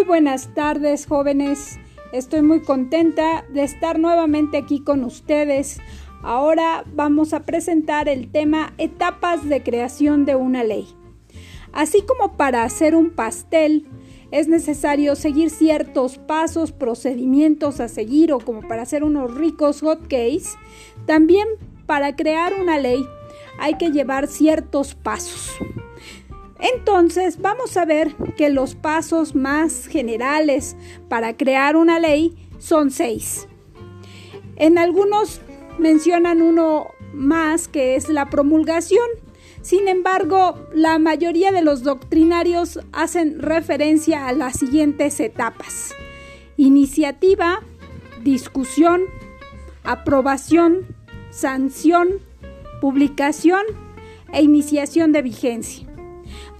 Muy buenas tardes jóvenes, estoy muy contenta de estar nuevamente aquí con ustedes. Ahora vamos a presentar el tema etapas de creación de una ley. Así como para hacer un pastel es necesario seguir ciertos pasos, procedimientos a seguir o como para hacer unos ricos hot cakes, también para crear una ley hay que llevar ciertos pasos. Entonces vamos a ver que los pasos más generales para crear una ley son seis. En algunos mencionan uno más que es la promulgación. Sin embargo, la mayoría de los doctrinarios hacen referencia a las siguientes etapas. Iniciativa, discusión, aprobación, sanción, publicación e iniciación de vigencia.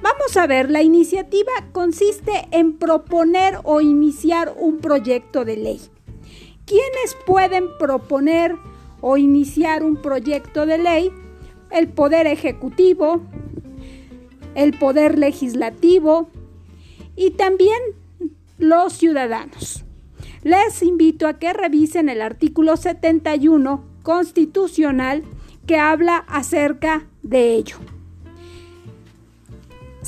Vamos a ver, la iniciativa consiste en proponer o iniciar un proyecto de ley. ¿Quiénes pueden proponer o iniciar un proyecto de ley? El Poder Ejecutivo, el Poder Legislativo y también los ciudadanos. Les invito a que revisen el artículo 71 constitucional que habla acerca de ello.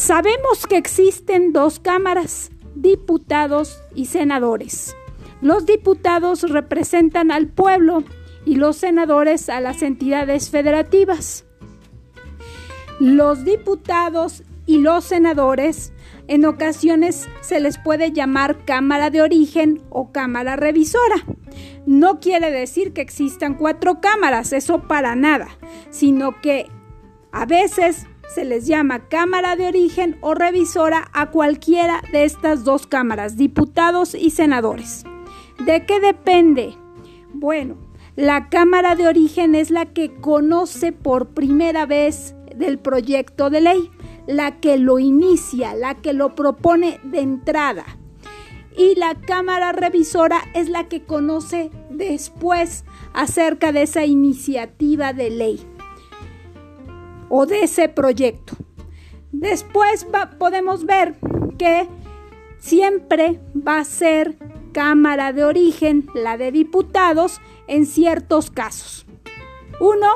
Sabemos que existen dos cámaras, diputados y senadores. Los diputados representan al pueblo y los senadores a las entidades federativas. Los diputados y los senadores en ocasiones se les puede llamar cámara de origen o cámara revisora. No quiere decir que existan cuatro cámaras, eso para nada, sino que a veces se les llama Cámara de Origen o revisora a cualquiera de estas dos cámaras, diputados y senadores. ¿De qué depende? Bueno, la Cámara de Origen es la que conoce por primera vez del proyecto de ley, la que lo inicia, la que lo propone de entrada. Y la Cámara Revisora es la que conoce después acerca de esa iniciativa de ley o de ese proyecto. Después podemos ver que siempre va a ser Cámara de Origen, la de diputados, en ciertos casos. Uno,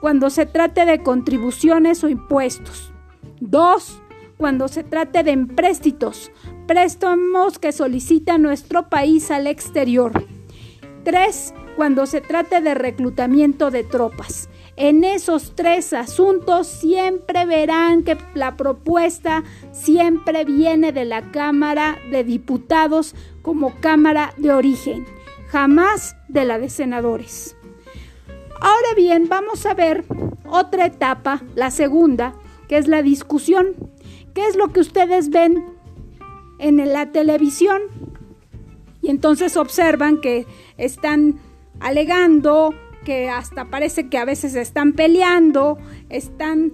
cuando se trate de contribuciones o impuestos. Dos, cuando se trate de empréstitos, préstamos que solicita nuestro país al exterior. Tres, cuando se trate de reclutamiento de tropas. En esos tres asuntos siempre verán que la propuesta siempre viene de la Cámara de Diputados como Cámara de origen, jamás de la de senadores. Ahora bien, vamos a ver otra etapa, la segunda, que es la discusión. ¿Qué es lo que ustedes ven en la televisión? Y entonces observan que están alegando que hasta parece que a veces están peleando, están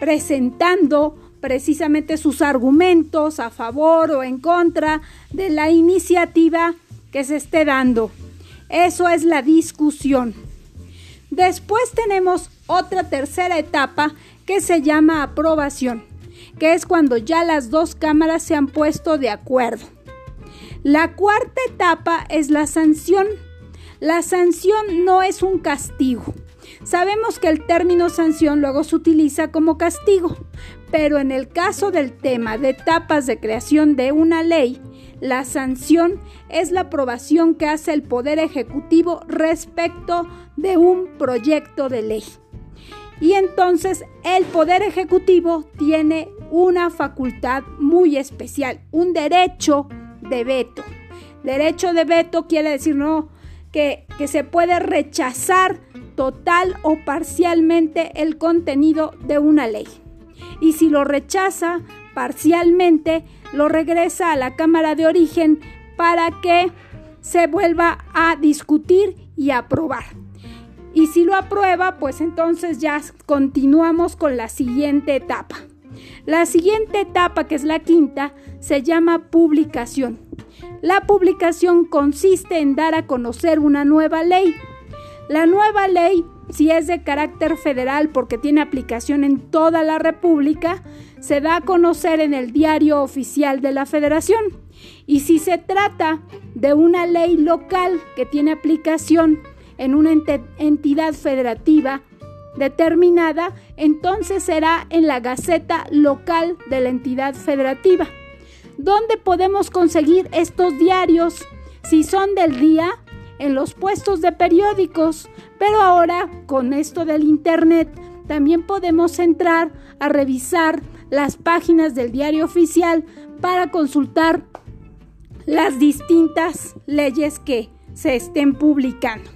presentando precisamente sus argumentos a favor o en contra de la iniciativa que se esté dando. Eso es la discusión. Después tenemos otra tercera etapa que se llama aprobación, que es cuando ya las dos cámaras se han puesto de acuerdo. La cuarta etapa es la sanción la sanción no es un castigo. Sabemos que el término sanción luego se utiliza como castigo, pero en el caso del tema de etapas de creación de una ley, la sanción es la aprobación que hace el Poder Ejecutivo respecto de un proyecto de ley. Y entonces el Poder Ejecutivo tiene una facultad muy especial, un derecho de veto. Derecho de veto quiere decir no, que, se puede rechazar total o parcialmente el contenido de una ley. Y si lo rechaza parcialmente, lo regresa a la Cámara de Origen para que se vuelva a discutir y aprobar. Y si lo aprueba, pues entonces ya continuamos con la siguiente etapa. La siguiente etapa, que es la quinta, se llama publicación. La publicación consiste en dar a conocer una nueva ley. La nueva ley, si es de carácter federal porque tiene aplicación en toda la República, se da a conocer en el diario oficial de la Federación. Y si se trata de una ley local que tiene aplicación en una entidad federativa determinada, entonces será en la Gaceta local de la entidad federativa. ¿Dónde podemos conseguir estos diarios? Si son del día, en los puestos de periódicos, pero ahora con esto del Internet también podemos entrar a revisar las páginas del diario oficial para consultar las distintas leyes que se estén publicando.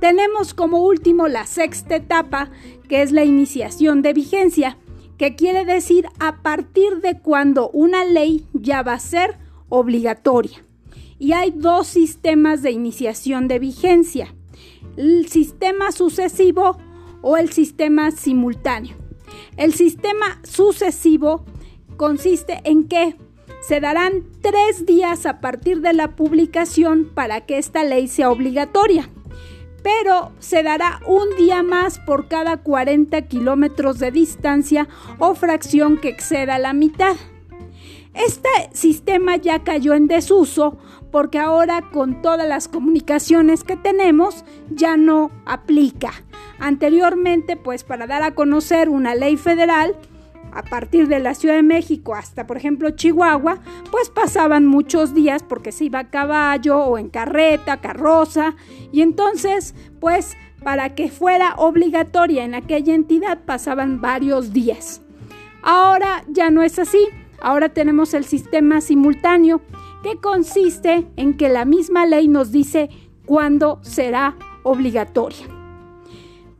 Tenemos como último la sexta etapa, que es la iniciación de vigencia, que quiere decir a partir de cuando una ley ya va a ser obligatoria. Y hay dos sistemas de iniciación de vigencia, el sistema sucesivo o el sistema simultáneo. El sistema sucesivo consiste en que se darán tres días a partir de la publicación para que esta ley sea obligatoria, pero se dará un día más por cada 40 kilómetros de distancia o fracción que exceda la mitad. Este sistema ya cayó en desuso porque ahora con todas las comunicaciones que tenemos ya no aplica. Anteriormente, pues para dar a conocer una ley federal, a partir de la Ciudad de México hasta, por ejemplo, Chihuahua, pues pasaban muchos días porque se iba a caballo o en carreta, carroza, y entonces, pues, para que fuera obligatoria en aquella entidad pasaban varios días. Ahora ya no es así, ahora tenemos el sistema simultáneo, que consiste en que la misma ley nos dice cuándo será obligatoria.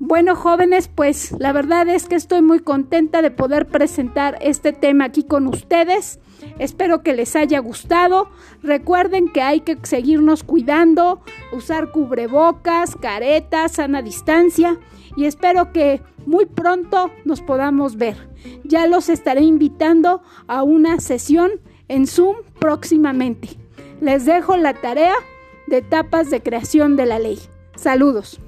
Bueno, jóvenes, pues la verdad es que estoy muy contenta de poder presentar este tema aquí con ustedes. Espero que les haya gustado. Recuerden que hay que seguirnos cuidando, usar cubrebocas, caretas, sana distancia y espero que muy pronto nos podamos ver. Ya los estaré invitando a una sesión en Zoom próximamente. Les dejo la tarea de etapas de creación de la ley. Saludos.